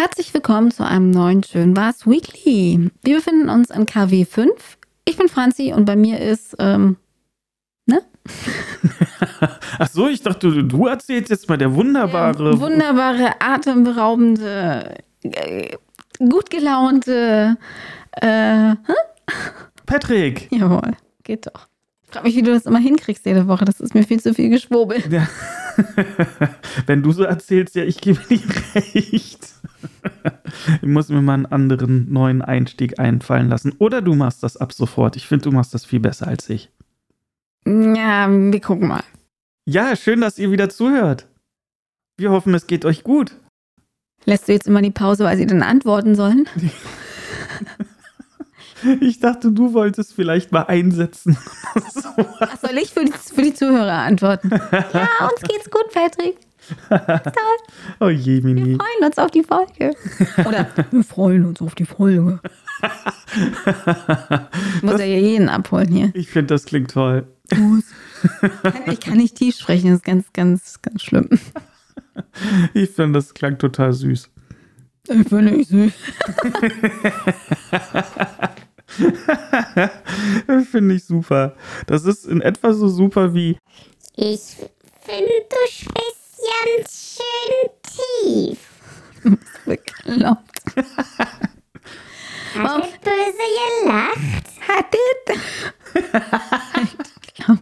Herzlich willkommen zu einem neuen Schön was Weekly. Wir befinden uns in KW 5. Ich bin Franzi und bei mir ist, ähm, ne? Ach so, ich dachte, du, erzählst jetzt mal der wunderbare. Der wunderbare, atemberaubende, äh, gut gelaunte, äh, hä? Patrick. Jawohl, geht doch. Ich frage mich, wie du das immer hinkriegst jede Woche. Das ist mir viel zu viel geschwurbel. Ja. Wenn du so erzählst, ja, ich gebe dir recht. ich muss mir mal einen anderen neuen Einstieg einfallen lassen. Oder du machst das ab sofort. Ich finde, du machst das viel besser als ich. Ja, wir gucken mal. Ja, schön, dass ihr wieder zuhört. Wir hoffen, es geht euch gut. Lässt du jetzt immer die Pause, weil sie dann antworten sollen? Ich dachte, du wolltest vielleicht mal einsetzen. Ach, soll ich für die, für die Zuhörer antworten? Ja, uns geht's gut, Patrick. Oh je, Mini. Wir freuen uns auf die Folge. Oder wir freuen uns auf die Folge. Ich muss das, ja jeden abholen hier. Ich finde, das klingt toll. Ich kann nicht tief sprechen, das ist ganz, ganz, ganz schlimm. Ich finde, das klang total süß. Ich bin nicht süß. Finde ich super. Das ist in etwa so super wie. Ich finde, du sprichst ganz schön tief. Bekloppt. Hat der Böse gelacht? Hat das?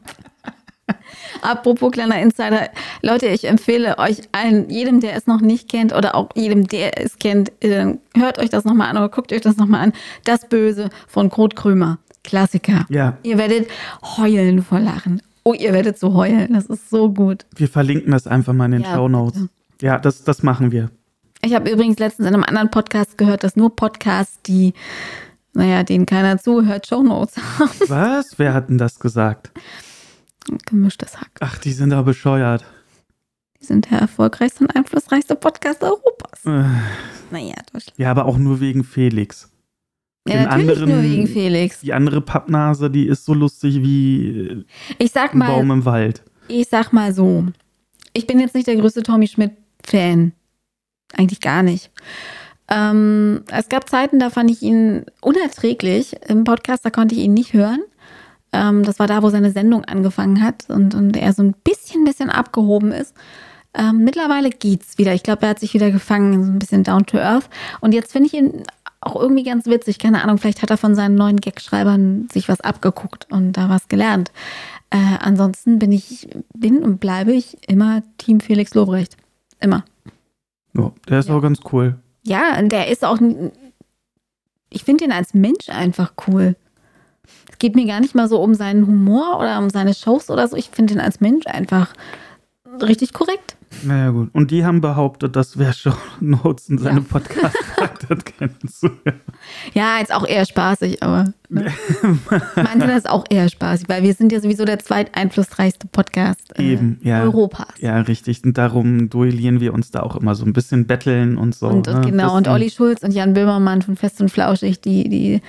Apropos kleiner Insider, Leute, ich empfehle euch allen, jedem, der es noch nicht kennt oder auch jedem, der es kennt, äh, hört euch das nochmal an oder guckt euch das nochmal an. Das Böse von Kurt Krömer. Klassiker. Ja. Ihr werdet heulen vor Lachen. Oh, ihr werdet so heulen. Das ist so gut. Wir verlinken das einfach mal in den Ja, Show Notes. Ja, das, das machen wir. Ich habe übrigens letztens in einem anderen Podcast gehört, dass nur Podcasts, die, naja, denen keiner zuhört, Shownotes haben. Was? Wer hat denn das gesagt? Gemischtes Hack. Ach, die sind da bescheuert. Die sind der erfolgreichste und einflussreichste Podcast Europas. Äh, Naja, Deutschland. Ja, aber auch nur wegen Felix. Ja, natürlich anderen- nur wegen Felix. Die andere Pappnase, die ist so lustig wie äh, Ich sag ein mal, Baum im Wald. ich sag mal so. Ich bin jetzt nicht der größte Tommy Schmidt-Fan. Eigentlich gar nicht. Ähm, es gab Zeiten, da fand ich ihn unerträglich. Im Podcast, da konnte ich ihn nicht hören. Ähm, das war da, wo seine Sendung angefangen hat und, und er so ein bisschen, bisschen abgehoben ist. Ähm, mittlerweile geht's wieder. Ich glaube, er hat sich wieder gefangen, so ein bisschen down to earth. Und jetzt finde ich ihn auch irgendwie ganz witzig. Keine Ahnung, vielleicht hat er von seinen neuen Gagschreibern sich was abgeguckt und da was gelernt. Äh, ansonsten bin ich, bin und bleibe ich immer Team Felix Lobrecht. Immer. Ja, der ist Ja. auch ganz cool. Ja, und der ist auch. Ich finde ihn als Mensch einfach cool. Es geht mir gar nicht mal so um seinen Humor oder um seine Shows oder so. Ich finde ihn als Mensch einfach richtig korrekt. Naja, gut. Und die haben behauptet, dass wer Notes in seinem Ja. Podcast gesagt hat, kennst du. Ja, jetzt auch eher spaßig, aber. Ne? Meinte das auch eher spaßig, weil wir sind ja sowieso der zweiteinflussreichste Podcast äh, Eben, ja. Europas. Ja, richtig. Und darum duellieren wir uns da auch immer so ein bisschen betteln und so. und, und ne? genau, und Olli Schulz und Jan Böhmermann von Fest und Flauschig, die, die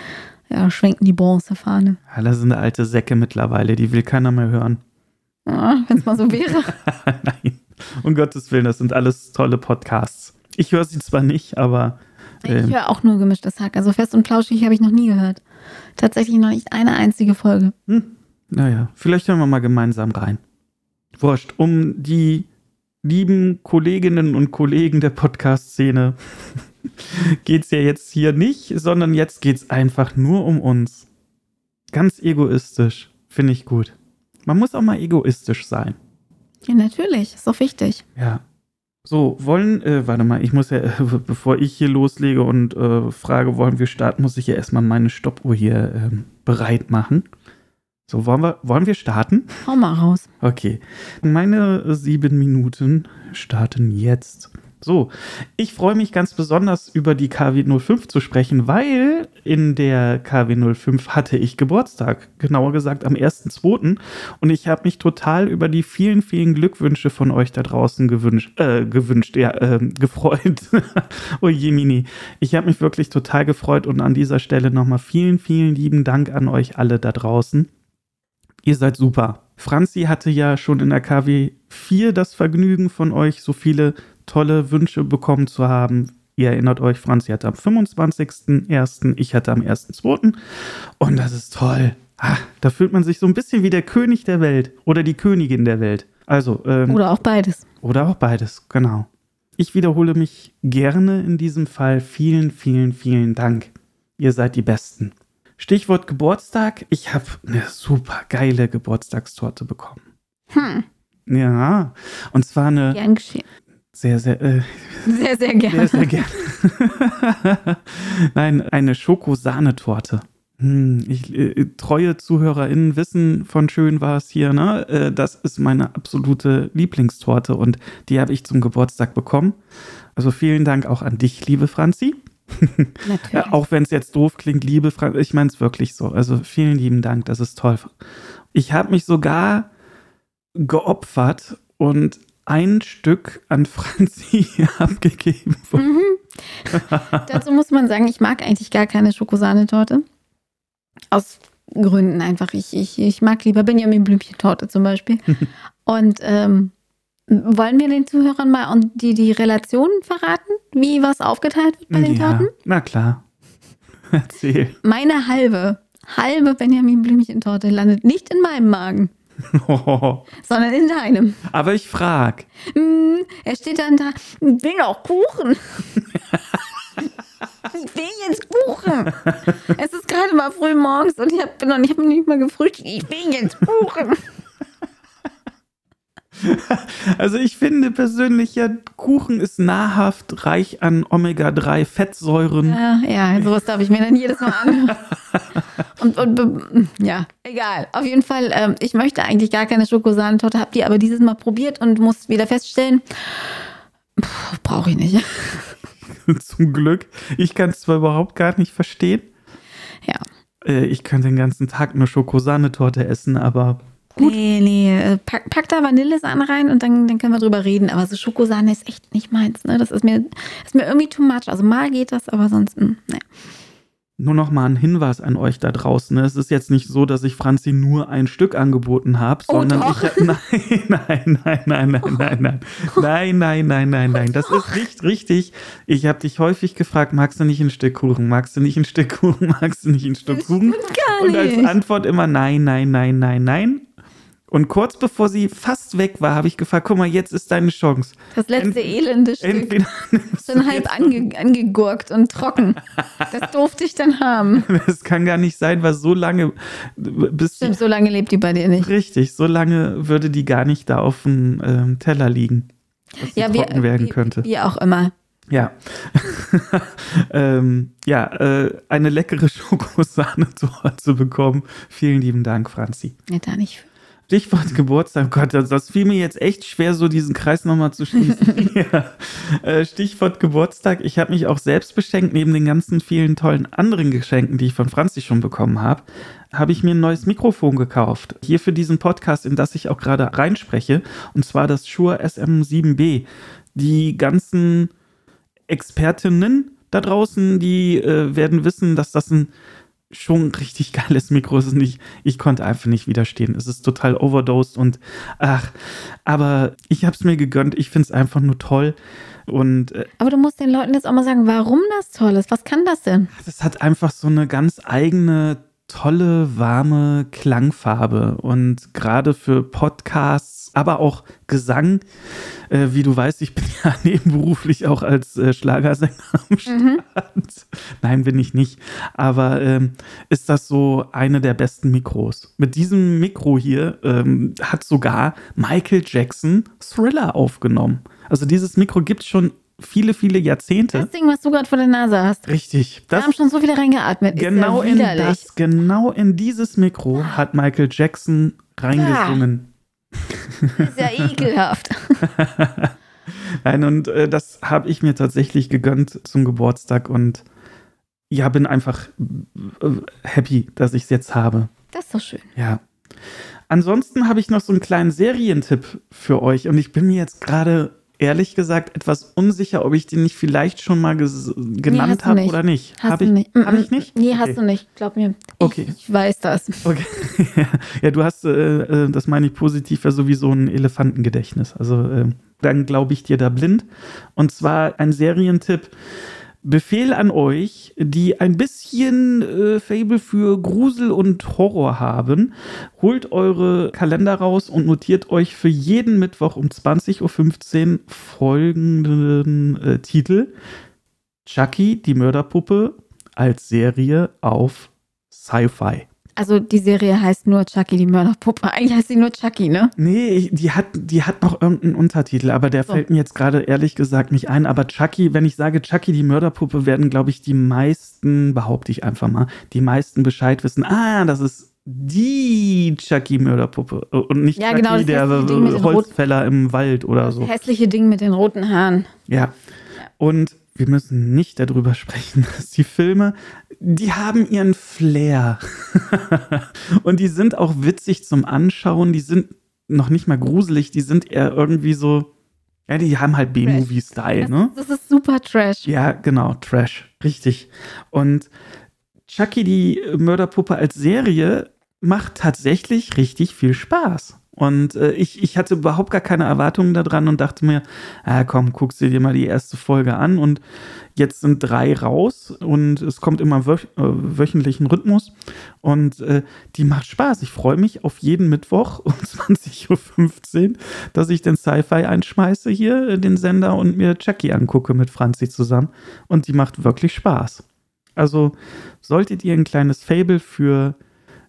ja, schwenken die Bronzefahne. Ja, das sind alte Säcke mittlerweile, die will keiner mehr hören. Ja, Wenn es mal so wäre. Nein, um Gottes Willen, das sind alles tolle Podcasts. Ich höre sie zwar nicht, aber Ich ähm, höre auch nur gemischtes Hack. Also fest und flauschig habe ich noch nie gehört. Tatsächlich noch nicht eine einzige Folge. hm, naja, vielleicht hören wir mal gemeinsam rein. Wurscht, um die lieben Kolleginnen und Kollegen der Podcast-Szene geht es ja jetzt hier nicht, sondern jetzt geht es einfach nur um uns. Ganz egoistisch, finde ich gut. Man muss auch mal egoistisch sein. Ja, natürlich. Ist doch wichtig. Ja. So, wollen, äh, warte mal, ich muss ja, äh, bevor ich hier loslege und äh, frage, wollen wir starten, muss ich ja erstmal meine Stoppuhr hier ähm, bereit machen. So, wollen wir, wollen wir starten? Hau mal raus. Okay. Meine sieben Minuten starten jetzt. So, ich freue mich ganz besonders über die KW05 zu sprechen, weil in der KW05 hatte ich Geburtstag, genauer gesagt am 1.2. Und ich habe mich total über die vielen, vielen Glückwünsche von euch da draußen gewünscht, äh, gewünscht, ja, ähm, gefreut. oh je, Mini. Ich habe mich wirklich total gefreut und an dieser Stelle nochmal vielen, vielen lieben Dank an euch alle da draußen. Ihr seid super. Franzi hatte ja schon in der KW 4 das Vergnügen von euch, so viele tolle Wünsche bekommen zu haben. Ihr erinnert euch, Franzi hatte am 25.01., ich hatte am 1.02. Und das ist toll. Ah, da fühlt man sich so ein bisschen wie der König der Welt oder die Königin der Welt. Also, ähm, Oder auch beides. oder auch beides, genau. Ich wiederhole mich gerne in diesem Fall. Vielen, vielen, vielen Dank. Ihr seid die Besten. Stichwort Geburtstag. Ich habe eine super geile Geburtstagstorte bekommen. Hm, Ja, und zwar eine. Sehr, sehr, äh, Sehr, sehr gerne. sehr, sehr gerne. Nein, eine Schokosahnetorte. Hm, ich, äh, treue ZuhörerInnen wissen von Schön war es hier, ne? Äh, das ist meine absolute Lieblingstorte und die habe ich zum Geburtstag bekommen. Also vielen Dank auch an dich, liebe Franzi. Natürlich. Ja, auch wenn es jetzt doof klingt, liebe Franzi, ich meine es wirklich so. Also vielen lieben Dank, das ist toll. Ich habe mich sogar geopfert und ein Stück an Franzi abgegeben. Mhm. Dazu muss man sagen, ich mag eigentlich gar keine Schokosahnetorte. Aus Gründen einfach. Ich, ich, ich mag lieber Benjamin Blümchen-Torte zum Beispiel. Und ähm, wollen wir den Zuhörern mal und die, die Relationen verraten, wie was aufgeteilt wird bei den ja, Torten? na klar. Erzähl. Meine halbe, halbe Benjamin Blümchen-Torte landet nicht in meinem Magen, sondern in deinem. Aber ich frag. Hm, er steht dann da, ich will noch Kuchen. ich will jetzt Kuchen. Es ist gerade mal früh morgens und ich habe noch ich hab nicht mal gefrühstückt. Ich will jetzt Kuchen. Also ich finde persönlich ja, Kuchen ist nahrhaft reich an Omega-3-Fettsäuren. Ja, ja, sowas darf ich mir dann jedes Mal an. Und, und ja, egal. Auf jeden Fall, ähm, ich möchte eigentlich gar keine Schokosahnetorte, habe die aber dieses Mal probiert und muss wieder feststellen, brauche ich nicht. Zum Glück. Ich kann es zwar überhaupt gar nicht verstehen. Ja. Äh, ich könnte den ganzen Tag nur Schokosahnetorte essen, aber Nee, nee, äh, pack, pack da Vanillesahne rein und dann, dann können wir drüber reden. Aber so Schokosahne ist echt nicht meins. Ne? Das ist mir, ist mir irgendwie too much. Also mal geht das, aber sonst, nee. Nur noch mal ein Hinweis an euch da draußen. Es ist jetzt nicht so, dass ich Franzi nur ein Stück angeboten habe, Oh, sondern doch. ich nein, nein, nein, nein, nein, nein, nein, nein, nein, nein, nein, nein. Das ist nicht richtig. Ich habe dich häufig gefragt, magst du nicht ein Stück Kuchen? Magst du nicht ein Stück Kuchen? Magst du nicht ein Stück Kuchen? Und als. Antwort immer nein, nein, nein, nein, nein. Und kurz bevor sie fast weg war, habe ich gefragt, guck mal, jetzt ist deine Chance. Das letzte Ent- elende Stück. Entweder Dann halb ange, angegurkt und trocken. Das durfte ich dann haben. Das kann gar nicht sein, weil so lange, bis Stimmt, so lange lebt die bei dir nicht. Richtig, so lange würde die gar nicht da auf dem ähm, Teller liegen, dass Ja, trocken werden wie, könnte. wie auch immer. Ja. ähm, ja, äh, eine leckere Schokosahnetorte bekommen. Vielen lieben Dank, Franzi. Ja, da nicht. Stichwort Geburtstag, Gott, das, das fiel mir jetzt echt schwer, so diesen Kreis nochmal zu schließen. ja. äh, Stichwort Geburtstag, ich habe mich auch selbst beschenkt, neben den ganzen vielen tollen anderen Geschenken, die ich von Franzi schon bekommen habe, habe ich mir ein neues Mikrofon gekauft. Hier für diesen Podcast, in das ich auch gerade reinspreche, und zwar das Shure SM7B. Die ganzen Expertinnen da draußen, die äh, werden wissen, dass das ein schon ein richtig geiles Mikro ist. Und ich, ich konnte einfach nicht widerstehen. Es ist total overdosed und ach, aber ich habe es mir gegönnt. Ich finde es einfach nur toll. Und äh, Aber du musst den Leuten jetzt auch mal sagen, warum das toll ist. Was kann das denn? das hat einfach so eine ganz eigene, tolle, warme Klangfarbe. Und gerade für Podcasts, aber auch Gesang, äh, wie du weißt, ich bin ja nebenberuflich auch als äh, Schlagersänger am Start. Nein, bin ich nicht. Aber ähm, ist das so eine der besten Mikros. Mit diesem Mikro hier ähm, hat sogar Michael Jackson Thriller aufgenommen. Also dieses Mikro gibt es schon viele, viele Jahrzehnte. Das Ding, was du gerade vor der Nase hast. Richtig. Wir Das haben schon so viele reingeatmet. Genau ja in das, genau in dieses Mikro hat Michael Jackson reingesungen. Ist ja ekelhaft. Nein, und äh, das habe ich mir tatsächlich gegönnt zum Geburtstag und ja, bin einfach äh, happy, dass ich es jetzt habe. Das ist doch schön. Ja. Ansonsten habe ich noch so einen kleinen Serientipp für euch und ich bin mir jetzt gerade ehrlich gesagt etwas unsicher, ob ich den nicht vielleicht schon mal genannt du habe oder nicht. Hast Habe du ich nicht? Habe ich nicht? Nee, Okay. hast du nicht. Glaub mir. Okay. Ich, ich weiß das. Okay. ja, du hast, äh, äh, das meine ich positiv, ja sowieso ein Elefantengedächtnis. Also ähm, dann glaube ich dir da blind. Und zwar ein Serientipp. Befehl an euch, die ein bisschen äh, Fable für Grusel und Horror haben. Holt eure Kalender raus und notiert euch für jeden Mittwoch um 20.15 Uhr folgenden äh, Titel. Chucky, die Mörderpuppe, als Serie auf Sci-Fi. Also die Serie heißt nur Chucky, die Mörderpuppe. Eigentlich heißt sie nur Chucky, ne? Nee, ich- die hat, die hat noch irgendeinen Untertitel, aber der So. fällt mir jetzt gerade ehrlich gesagt nicht ein. Aber Chucky, wenn ich sage Chucky, die Mörderpuppe, werden, glaube ich, die meisten, behaupte ich einfach mal, die meisten Bescheid wissen. Ah, das ist die Chucky-Mörderpuppe und nicht Ja, Chucky, genau, das der Holzfäller im Wald oder so. Hässliche Ding mit den roten Haaren. Ja. Und wir müssen nicht darüber sprechen, dass die Filme, die haben ihren Flair. und die sind auch witzig zum Anschauen. Die sind noch nicht mal gruselig, die sind eher irgendwie so, ja, die haben halt B-Movie-Style, Das, ne? das ist super Trash. Ja, genau, Trash. Richtig. Und Chucky, die Mörderpuppe als Serie, macht tatsächlich richtig viel Spaß. Und äh, ich, ich hatte überhaupt gar keine Erwartungen daran und dachte mir, ah, komm, guckst du dir mal die erste Folge an. Und jetzt sind drei raus und es kommt immer wöch äh, wöchentlichen Rhythmus. Und äh, die macht Spaß. Ich freue mich auf jeden Mittwoch um 20.15 Uhr, dass ich den Sci-Fi einschmeiße hier, den Sender, und mir Chucky angucke mit Franzi zusammen. Und die macht wirklich Spaß. Also solltet ihr ein kleines Fable für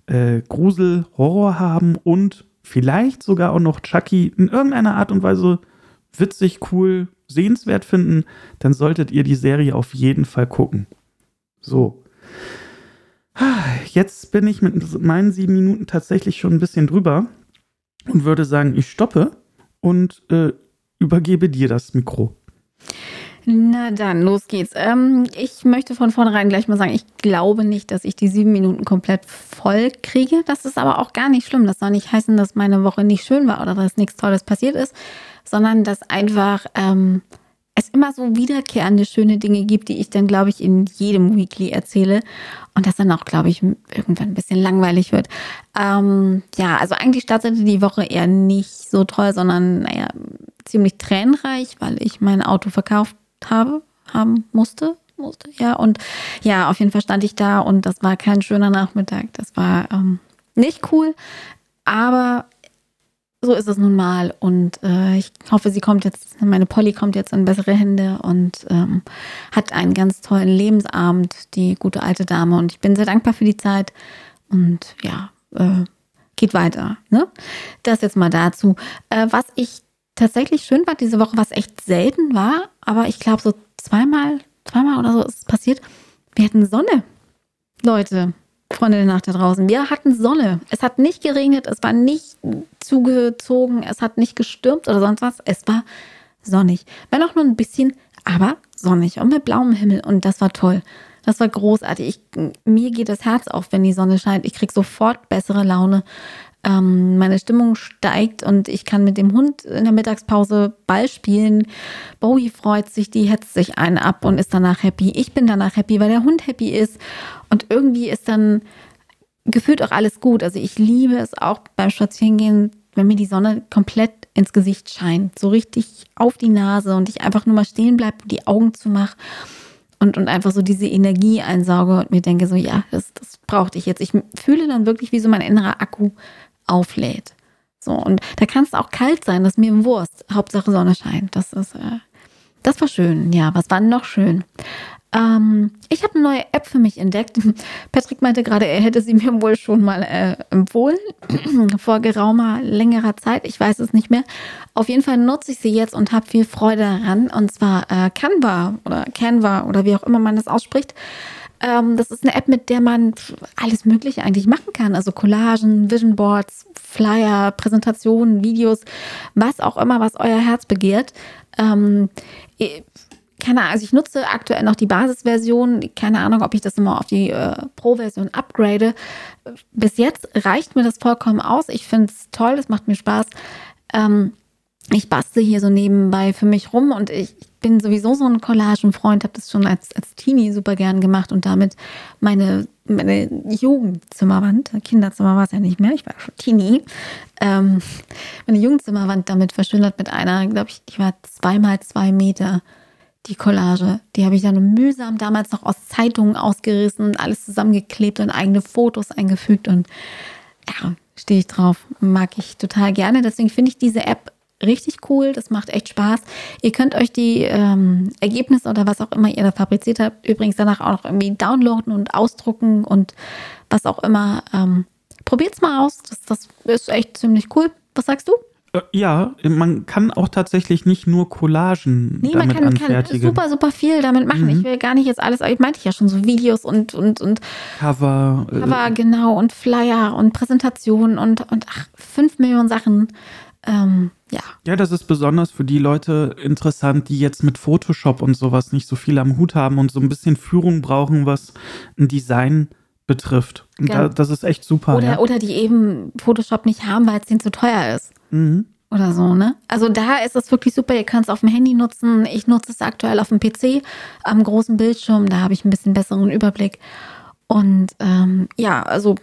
äh, Grusel, Horror haben und vielleicht sogar auch noch Chucky in irgendeiner Art und Weise witzig, cool, sehenswert finden, dann solltet ihr die Serie auf jeden Fall gucken. So. Jetzt bin ich mit meinen sieben Minuten tatsächlich schon ein bisschen drüber und würde sagen, ich stoppe und äh, übergebe dir das Mikro. Na dann, los geht's. Ähm, ich möchte von vornherein gleich mal sagen, ich glaube nicht, dass ich die sieben Minuten komplett voll kriege. Das ist aber auch gar nicht schlimm. Das soll nicht heißen, dass meine Woche nicht schön war oder dass nichts Tolles passiert ist, sondern dass einfach ähm, es immer so wiederkehrende schöne Dinge gibt, die ich dann, glaube ich, in jedem Weekly erzähle. Und das dann auch, glaube ich, irgendwann ein bisschen langweilig wird. Ähm, ja, also eigentlich startete die Woche eher nicht so toll, sondern naja, ziemlich tränenreich, weil ich mein Auto verkauft habe, haben musste, musste, ja. Und ja, auf jeden Fall stand ich da und das war kein schöner Nachmittag. Das war ähm, nicht cool, aber so ist es nun mal. Und äh, ich hoffe, sie kommt jetzt, meine Polly kommt jetzt in bessere Hände und ähm, hat einen ganz tollen Lebensabend, die gute alte Dame. Und ich bin sehr dankbar für die Zeit. Und ja, äh, geht weiter. Ne? Das jetzt mal dazu. Äh, was ich tatsächlich schön fand diese Woche, was echt selten war, aber ich glaube so zweimal, zweimal oder so ist es passiert. Wir hatten Sonne. Leute, Freunde der Nacht da draußen. Wir hatten Sonne. Es hat nicht geregnet, es war nicht zugezogen, es hat nicht gestürmt oder sonst was. Es war sonnig. Wenn auch nur ein bisschen, aber sonnig und mit blauem Himmel. Und das war toll. Das war großartig. Ich, mir geht das Herz auf, wenn die Sonne scheint. Ich kriege sofort bessere Laune. Ähm, meine Stimmung steigt und ich kann mit dem Hund in der Mittagspause Ball spielen. Bowie freut sich, die hetzt sich einen ab und ist danach happy. Ich bin danach happy, weil der Hund happy ist. Und irgendwie ist dann gefühlt auch alles gut. Also ich liebe es auch beim Spazierengehen, wenn mir die Sonne komplett ins Gesicht scheint, so richtig auf die Nase und ich einfach nur mal stehen bleibe und die Augen zumache und, und einfach so diese Energie einsauge und mir denke so, ja, das, das brauchte ich jetzt. Ich fühle dann wirklich, wie so mein innerer Akku auflädt. So, und da kann es auch kalt sein, das ist mir Wurst. Hauptsache Sonne scheint. Das ist, äh, das war schön. Ja, was war noch schön? Ähm, ich habe eine neue App für mich entdeckt. Patrick meinte gerade, er hätte sie mir wohl schon mal äh, empfohlen. Vor geraumer, längerer Zeit. Ich weiß es nicht mehr. Auf jeden Fall nutze ich sie jetzt und habe viel Freude daran. Und zwar äh, Canva oder Canva oder wie auch immer man das ausspricht. Ähm, das ist eine App, mit der man alles Mögliche eigentlich machen kann. Also Collagen, Vision Boards, Flyer, Präsentationen, Videos, was auch immer, was euer Herz begehrt. Ähm, keine Ahnung, also ich nutze aktuell noch die Basisversion. Keine Ahnung, ob ich das immer auf die äh, Pro-Version upgrade. Bis jetzt reicht mir das vollkommen aus. Ich finde es toll, es macht mir Spaß. Ähm, ich bastel hier so nebenbei für mich rum und ich bin sowieso so ein Collagenfreund, habe das schon als, als Teenie super gern gemacht und damit meine meine Jugendzimmerwand, Kinderzimmer war es ja nicht mehr, ich war schon Teenie, ähm, meine Jugendzimmerwand damit verschönert mit einer, glaube ich, die war zweimal zwei Meter, die Collage. Die habe ich dann mühsam damals noch aus Zeitungen ausgerissen und alles zusammengeklebt und eigene Fotos eingefügt und ja, stehe ich drauf, mag ich total gerne. Deswegen finde ich diese App richtig cool. Das macht echt Spaß. Ihr könnt euch die ähm, Ergebnisse oder was auch immer ihr da fabriziert habt, übrigens danach auch noch irgendwie downloaden und ausdrucken und was auch immer. Ähm, probiert's mal aus. Das, das ist echt ziemlich cool. Was sagst du? Äh, Ja, man kann auch tatsächlich nicht nur Collagen Nee, man damit kann, kann anfertigen. super, super viel damit machen. Ich will gar nicht jetzt alles, ich meinte ja schon so Videos und, und, und Cover. äh, Cover, genau, und Flyer und Präsentationen und, und ach, fünf Millionen Sachen. Ähm, ja, Ja, das ist besonders für die Leute interessant, die jetzt mit Photoshop und sowas nicht so viel am Hut haben und so ein bisschen Führung brauchen, was ein Design betrifft. Gern. da, das ist echt super. oder, ja. oder die eben Photoshop nicht haben, weil es denen zu teuer ist. Mhm. Oder so, ne? Also da ist es wirklich super. Ihr könnt es auf dem Handy nutzen. Ich nutze es aktuell auf dem PC am großen Bildschirm. Da habe ich ein bisschen besseren Überblick. Und ähm, ja, also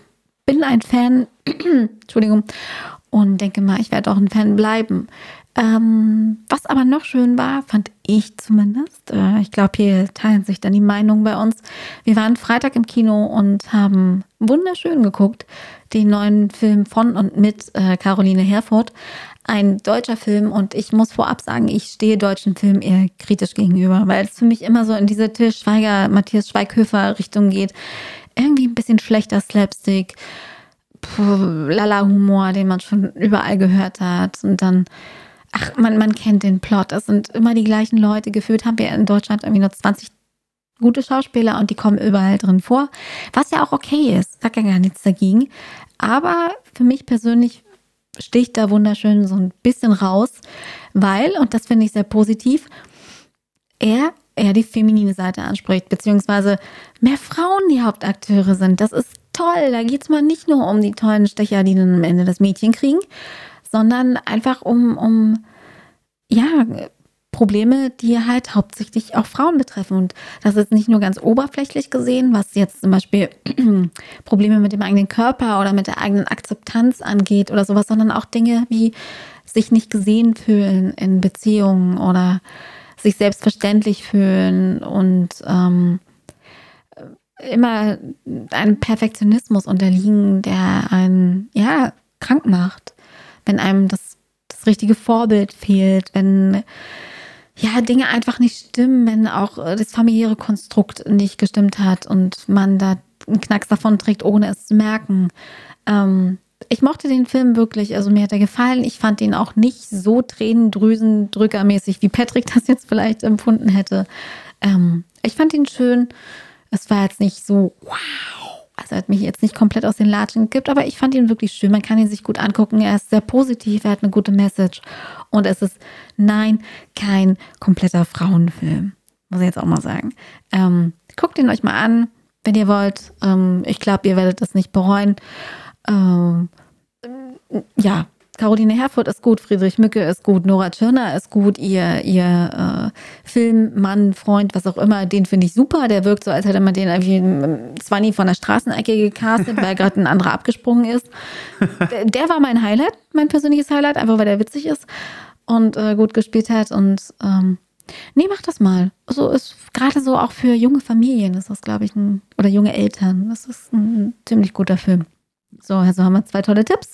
bin ein Fan, Entschuldigung, und denke mal, ich werde auch ein Fan bleiben. Ähm, was aber noch schön war, fand ich zumindest, äh, ich glaube, hier teilen sich dann die Meinungen bei uns. Wir waren Freitag im Kino und haben wunderschön geguckt, den neuen Film von und mit äh, Caroline Herfurth. Ein deutscher Film und ich muss vorab sagen, ich stehe deutschen Filmen eher kritisch gegenüber, weil es für mich immer so in diese Till Schweiger, Matthias Schweighöfer Richtung geht. Irgendwie ein bisschen schlechter Slapstick, Lala-Humor, den man schon überall gehört hat. Und dann, ach, man, man kennt den Plot. Es sind immer die gleichen Leute. Gefühlt haben wir in Deutschland irgendwie nur 20 gute Schauspieler und die kommen überall drin vor. Was ja auch okay ist. Sag ja gar nichts dagegen. Aber für mich persönlich sticht da wunderschön so ein bisschen raus, weil, und das finde ich sehr positiv, er eher die feminine Seite anspricht, beziehungsweise mehr Frauen die Hauptakteure sind. Das ist toll. Da geht es mal nicht nur um die tollen Stecher, die dann am Ende das Mädchen kriegen, sondern einfach um, um ja, Probleme, die halt hauptsächlich auch Frauen betreffen. Und das ist nicht nur ganz oberflächlich gesehen, was jetzt zum Beispiel Probleme mit dem eigenen Körper oder mit der eigenen Akzeptanz angeht oder sowas, sondern auch Dinge wie sich nicht gesehen fühlen in Beziehungen oder sich selbstverständlich fühlen und ähm, immer einem Perfektionismus unterliegen, der einen ja krank macht, wenn einem das, das richtige Vorbild fehlt, wenn ja Dinge einfach nicht stimmen, wenn auch das familiäre Konstrukt nicht gestimmt hat und man da einen Knacks davon trägt, ohne es zu merken. Ähm, ich mochte den Film wirklich, also mir hat er gefallen. Ich fand ihn auch nicht so tränendrüsendrückermäßig, wie Patrick das jetzt vielleicht empfunden hätte. Ähm, ich fand ihn schön. Es war jetzt nicht so, wow. Also er hat mich jetzt nicht komplett aus den Latschen gekippt, aber ich fand ihn wirklich schön. Man kann ihn sich gut angucken. Er ist sehr positiv, er hat eine gute Message. Und es ist, nein, kein kompletter Frauenfilm. Muss ich jetzt auch mal sagen. Ähm, guckt ihn euch mal an, wenn ihr wollt. Ähm, ich glaube, ihr werdet das nicht bereuen. Ähm, ja, Caroline Herfurth ist gut, Friedrich Mücke ist gut, Nora Tschirner ist gut, ihr, ihr äh, Filmmann, Freund, was auch immer, den finde ich super. Der wirkt so, als hätte man den irgendwie Zwanni von der Straßenecke gecastet, weil gerade ein anderer abgesprungen ist. Der, der war mein Highlight, mein persönliches Highlight, einfach weil der witzig ist und äh, gut gespielt hat. Und ähm, nee, mach das mal. So ist gerade so auch für junge Familien ist das, glaube ich, ein, oder junge Eltern. Das ist ein ziemlich guter Film. So, also haben wir zwei tolle Tipps.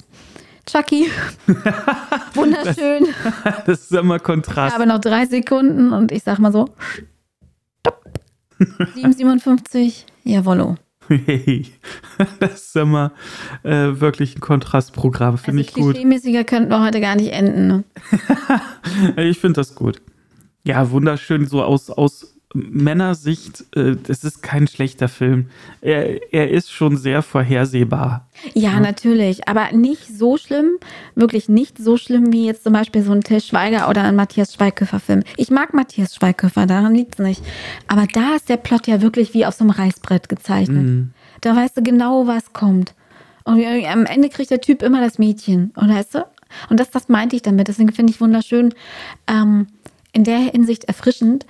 Chucky. Wunderschön. Das ist immer Ich Kontrast. habe noch drei Sekunden und ich sag mal so. Stopp. 7,57. Jawollo. Hey, das ist immer äh, wirklich ein Kontrastprogramm, finde Also ich gut. klischeemäßiger könnten wir heute gar nicht enden. Ne? Ich finde das gut. Ja, wunderschön, so aus, aus Männersicht, äh, das ist kein schlechter Film. Er, er ist schon sehr vorhersehbar. Ja, natürlich. Aber nicht so schlimm. Wirklich nicht so schlimm wie jetzt zum Beispiel so ein Till Schweiger oder ein Matthias Schweighöfer-Film. Ich mag Matthias Schweighöfer, daran liegt es nicht. Aber da ist der Plot ja wirklich wie auf so einem Reißbrett gezeichnet. Da weißt du genau, was kommt. Und am Ende kriegt der Typ immer das Mädchen. Und weißt du? Und das, das meinte ich damit. Deswegen finde ich wunderschön, ähm, in der Hinsicht erfrischend,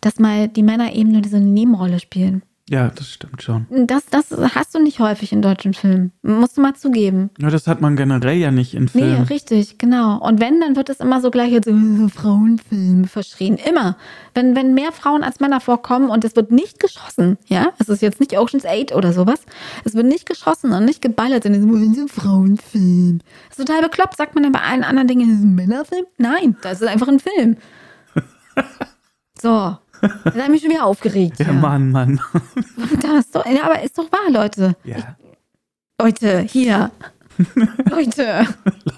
dass mal die Männer eben nur diese Nebenrolle spielen. Ja, das stimmt schon. Das, das hast du nicht häufig in deutschen Filmen. Musst du mal zugeben. Ja, das hat man generell ja nicht in Nee, Filmen. richtig, genau. Und wenn, dann wird es immer so gleich als äh, Frauenfilm verschrien. Immer. Wenn, wenn mehr Frauen als Männer vorkommen und es wird nicht geschossen, ja, es ist jetzt nicht Ocean's 8 oder sowas, es wird nicht geschossen und nicht geballert in diesem äh, Frauenfilm. Das ist total bekloppt, sagt man dann bei allen anderen Dingen, das ist ein Männerfilm? Nein, das ist einfach ein Film. So. Habe ich mich schon wieder aufgeregt. Ja, Mann, Mann. Das ist doch, ja, aber ist doch wahr, Leute. Ja. Leute, hier. Leute,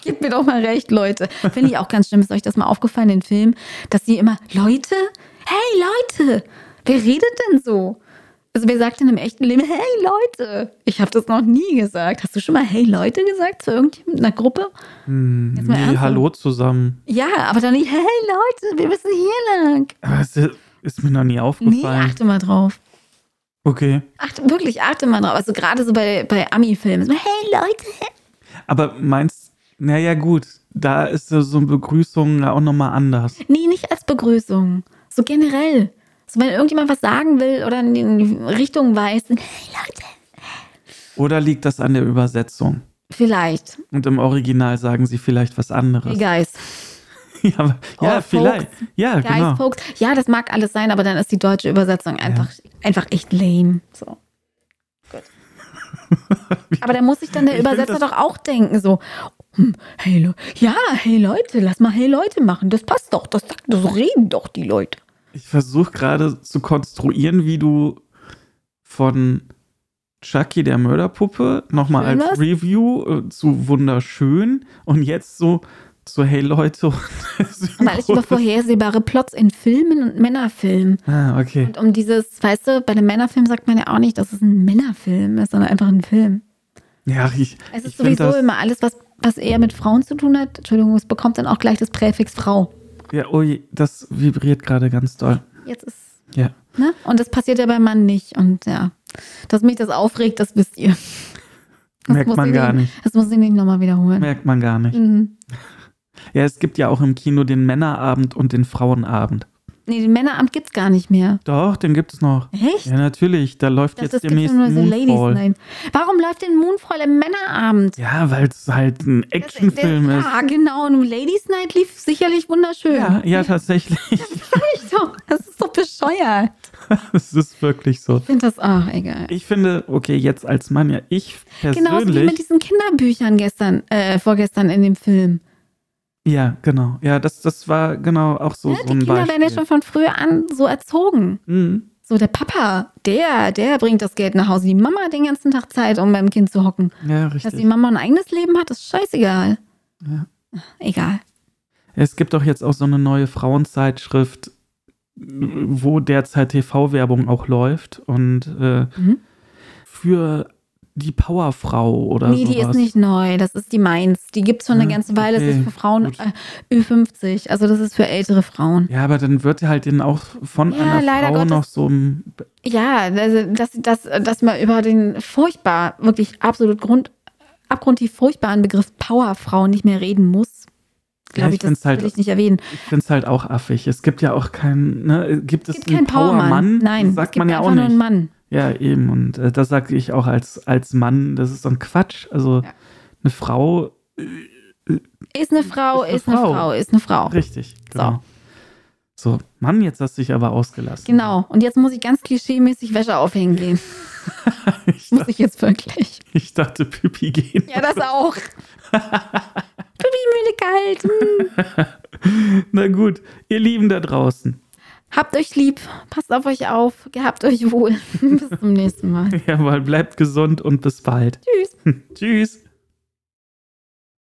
gebt mir doch mal recht, Leute. Finde ich auch ganz schlimm. Ist euch das mal aufgefallen, den Film, dass sie immer, Leute, hey Leute, wer redet denn so? Also wer sagt denn im echten Leben, hey Leute? Ich habe das noch nie gesagt. Hast du schon mal hey Leute gesagt zu irgendjemandem, einer Gruppe? Hm, nee, hallo zusammen. Ja, aber dann nicht, hey Leute, wir müssen hier lang. Ist mir noch nie Nee, aufgefallen. achte mal drauf. Okay. Achte, wirklich, achte mal drauf. Also gerade so bei, bei Ami-Filmen. So, hey Leute. Aber meinst, naja, gut, da ist so eine Begrüßung ja auch nochmal anders. Nee, nicht als Begrüßung. So generell. So, wenn irgendjemand was sagen will oder in die Richtung weist, dann, hey Leute. Oder liegt das an der Übersetzung? Vielleicht. Und im Original sagen sie vielleicht was anderes. Hey guys. Ja, ja Oh, vielleicht. Ja, genau. folks. Ja, das mag alles sein, aber dann ist die deutsche Übersetzung einfach, einfach echt lame. So. Gut. aber da muss sich dann der Ich Übersetzer doch auch denken, so, hm, hey Leute, ja, hey Leute, lass mal hey Leute machen. Das passt doch, das, sagt- das reden doch die Leute. Ich versuche gerade zu konstruieren, wie du von Chucky der Mörderpuppe nochmal als? Review äh, zu wunderschön und jetzt so zu Hey Leute. Weil ich über vorhersehbare Plots in Filmen und Männerfilmen ah, okay. Und um dieses, weißt du, bei einem Männerfilm sagt man ja auch nicht, dass es ein Männerfilm ist, sondern einfach ein Film. Ja, ich, Es ist ich sowieso immer alles, was, was eher mit Frauen zu tun hat. Entschuldigung, es bekommt dann auch gleich das Präfix Frau. Ja, je, das vibriert gerade ganz doll. Jetzt ist, Ja. ne? Und das passiert ja beim Mann nicht. Und ja, dass mich das aufregt, das wisst ihr. Das Merkt man gar nicht. Das muss ich nicht nochmal wiederholen. Merkt man gar nicht. Mhm. Ja, es gibt ja auch im Kino den Männerabend und den Frauenabend. Nee, den Männeramt gibt's gar nicht mehr. Doch, den gibt es noch. Echt? Ja, natürlich. Da läuft Das, jetzt das demnächst nur so Ladies Moonfall. Night. Warum läuft denn Moonfall im Männerabend? Ja, weil es halt ein Actionfilm ist. Ja, genau. Und Ladies Night lief sicherlich wunderschön. Ja, ja, tatsächlich. Echt so. Das ist doch bescheuert. Es ist wirklich so. Ich finde das auch egal. Ich finde, okay, jetzt als Mann, ja, ich Genauso wie mit persönlich. diesen Kinderbüchern gestern, äh, vorgestern in dem Film. Ja, genau. Ja, das, das war genau auch so, Ja, so die ein Kinder werden ja Beispiel. schon von früher an so erzogen. Mhm. So, der Papa, der, der bringt das Geld nach Hause. Die Mama hat den ganzen Tag Zeit, um beim Kind zu hocken. Ja, Dass die richtig. Mama ein eigenes Leben hat, ist scheißegal. Ja. Egal. Es gibt doch jetzt auch so eine neue Frauenzeitschrift, wo derzeit TV-Werbung auch läuft und äh, Mhm. für die Powerfrau oder nee, sowas. die ist nicht neu. Das ist die Mainz. Die gibt es schon eine Ja, ganze Weile. Das okay, ist für Frauen äh, Ü50. Also das ist für ältere Frauen. Ja, aber dann wird halt dann auch von Ja, einer leider Frau Gottes. noch so ein. Ja, also dass, dass, dass man über den furchtbar, wirklich absolut Grund, abgrundtief furchtbaren Begriff Powerfrau nicht mehr reden muss. Ja, Glaube ich ich, das halt- will ich nicht erwähnen. Ich finde es halt auch affig. Es gibt ja auch keinen. Ne, gibt es, Es gibt keinen einen Powermann. Powermann? Nein, sagt es gibt man ja einfach auch nur nicht. einen Mann. Ja, eben. Und äh, das sage ich auch als, als Mann. Das ist so ein Quatsch. Also Ja. eine Frau. Ist eine Frau, Ist ist eine eine Frau. Frau, ist eine Frau. Richtig. Genau. So. Mann, jetzt hast du dich aber ausgelassen. Genau. Und jetzt muss ich ganz klischeemäßig Wäsche aufhängen gehen. Ich, Muss ich jetzt wirklich. ich dachte, Pipi gehen. Ja, das auch. Pipi, müde kalt. Hm. Na gut, ihr Lieben da draußen. Habt euch lieb, passt auf euch auf, gehabt euch wohl. Bis zum nächsten Mal. Jawohl, bleibt gesund und bis bald. Tschüss. Tschüss.